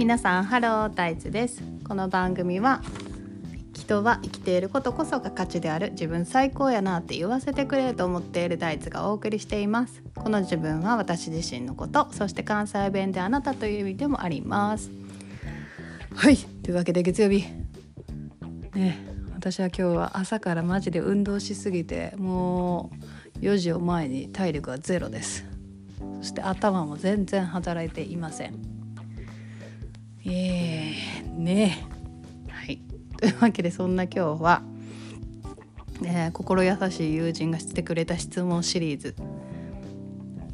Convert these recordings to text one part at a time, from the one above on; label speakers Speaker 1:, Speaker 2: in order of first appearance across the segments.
Speaker 1: 皆さんハロータイツです。この番組は人は生きていることこそが価値である自分最高やなって言わせてくれると思っているタイツがお送りしています。この自分は私自身のことそして関西弁であなたという意味でもあります。はい。というわけで月曜日。ね私は今日は朝からマジで運動しすぎてもう4時を前に体力はゼロです。そして頭も全然働いていません。えー、ね。はい。というわけでそんな今日は、えー、心優しい友人がしてくれた質問シリーズ。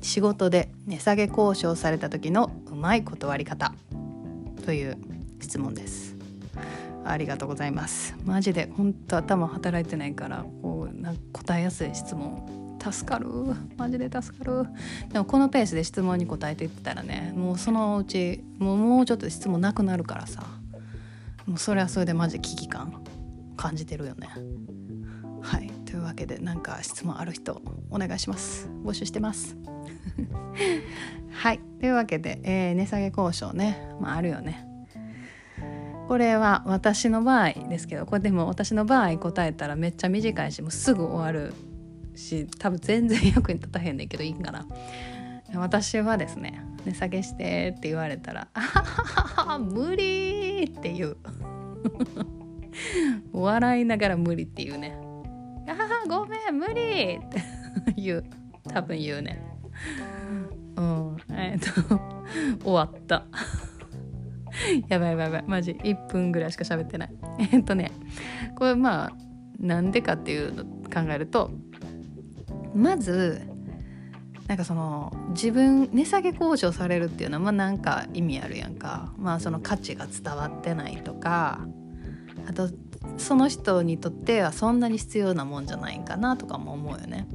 Speaker 1: 仕事で値下げ交渉された時のうまい断り方という質問です。ありがとうございます。マジで本当頭働いてないからこうなんか答えやすい質問助かる。マジで助かる。でもこのペースで質問に答えていったらねもうそのうちもうもうちょっと質問なくなるからさ。もうそれはそれでマジで危機感感じてるよね。はい。というわけでなんか質問ある人お願いします。募集してます。はい。というわけで、えー、値下げ交渉ね。まああるよね。これは私の場合ですけどこれでも私の場合答えたらめっちゃ短いしもうすぐ終わるし多分全然役に立たへんねんけどいいんかな私はですね値下げしてって言われたら「あははは無理!」って言う。笑いながら無理って言うね「あはごめん無理!」って言う。多分言うね。うんえっ、と終わった。やばいやばいやばい。マジ1分ぐらいしか喋ってない。えっとねこれまあなんでかっていうの考えるとまずなんかその自分値下げ交渉されるっていうのはまあなんか意味あるやんか。まあその価値が伝わってないとか。あとその人にとってはそんなに必要なもんじゃないかなとかも思うよね。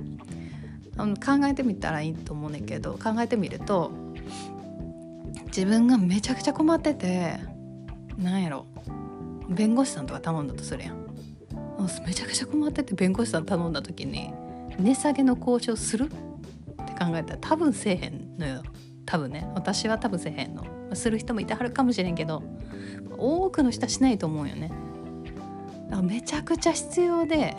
Speaker 1: 考えてみたらいいと思うねんけど考えてみると自分がめちゃくちゃ困っててなんやろ。弁護士さんとか頼んだとするやんめちゃくちゃ困ってて弁護士さん頼んだ時に値下げの交渉する？って考えたら多分せえへんのよ。多分ね。私は多分せえへんの。する人もいてはるかもしれんけど多くの人はしないと思うよね。だからめちゃくちゃ必要で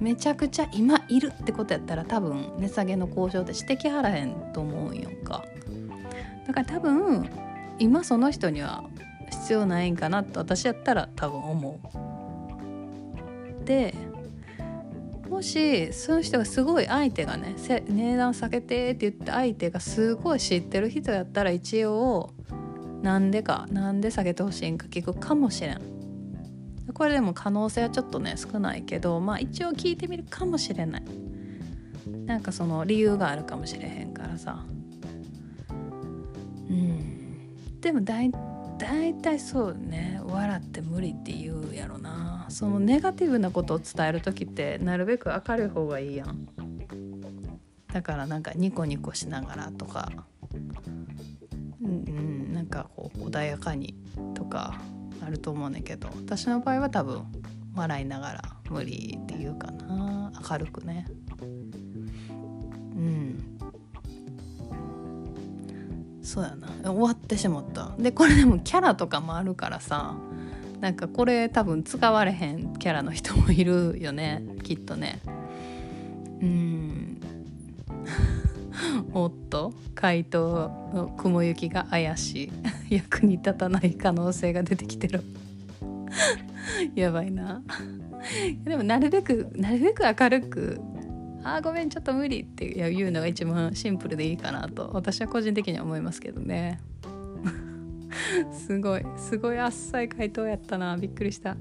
Speaker 1: めちゃくちゃ今いるってことやったら多分値下げの交渉ってしてきはらへんと思うんよか。だから多分今その人には必要ないんかなと私やったら多分思う。でもしその人がすごい相手がね値段下げてって言って相手がすごい知ってる人やったら一応なんでかなんで下げてほしいんか聞くかもしれん。これでも可能性はちょっとね少ないけどまあ一応聞いてみるかもしれない。なんかその理由があるかもしれへんからさ。うん。でも大体そうね笑って無理って言うやろな。そのネガティブなことを伝える時ってなるべく明るい方がいいやん。だからなんかニコニコしながらとか。うん、なんかこう穏やかにとかあると思うねんけど。私の場合は多分笑いながら無理っていうかな。明るくね。うん。そうやな。終わってしまった。でこれでもキャラとかもあるからさ。なんかこれ多分使われへんキャラの人もいるよねきっとね。うん。おっと回答の雲行きが怪しい。役に立たない可能性が出てきてる。やばいな。でもなるべくなるべく明るく「あーごめんちょっと無理」っていうのが一番シンプルでいいかなと私は個人的には思いますけどね。すごい。すごいあっさい回答やったな。びっくりした。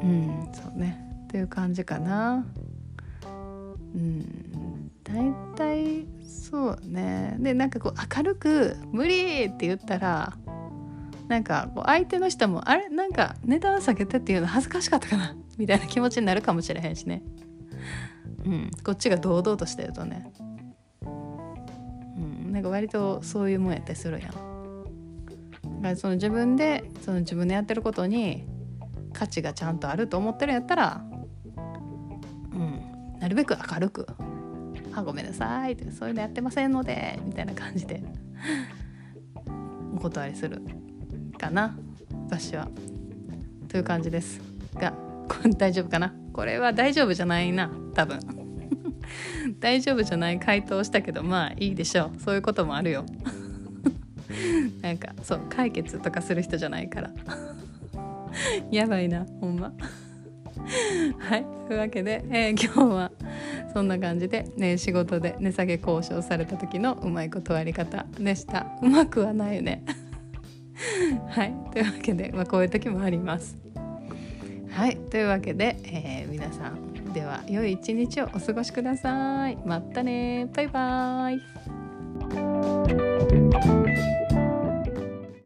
Speaker 1: うんそうね。っていう感じかな。うん。大体そうね。でなんかこう明るく「無理!」って言ったらなんかこう相手の人も「あれ？なんか値段下げてっていうの恥ずかしかったかな」みたいな気持ちになるかもしれへんしね。うん。こっちが堂々としてるとね。なんか割とそういうもんやったりするやん。だからその自分でその自分でやってることに価値がちゃんとあると思ってるんやったら、うん、なるべく明るく「あごめんなさい」って「そういうのやってませんので」みたいな感じでお断りするかな私は。という感じですが大丈夫かな？これは大丈夫じゃないな多分。大丈夫じゃない回答をしたけどまあいいでしょう。そういうこともあるよ。なんかそう解決とかする人じゃないから。やばいなほんま。はいというわけで、えー、今日はそんな感じで、ね、仕事で値下げ交渉された時のうまい断り方でした。うまくはないよね。はいというわけで、まあ、こういう時もあります。はいというわけで、えー、皆さんでは良い一日をお過ごしください。またね。バイバーイ。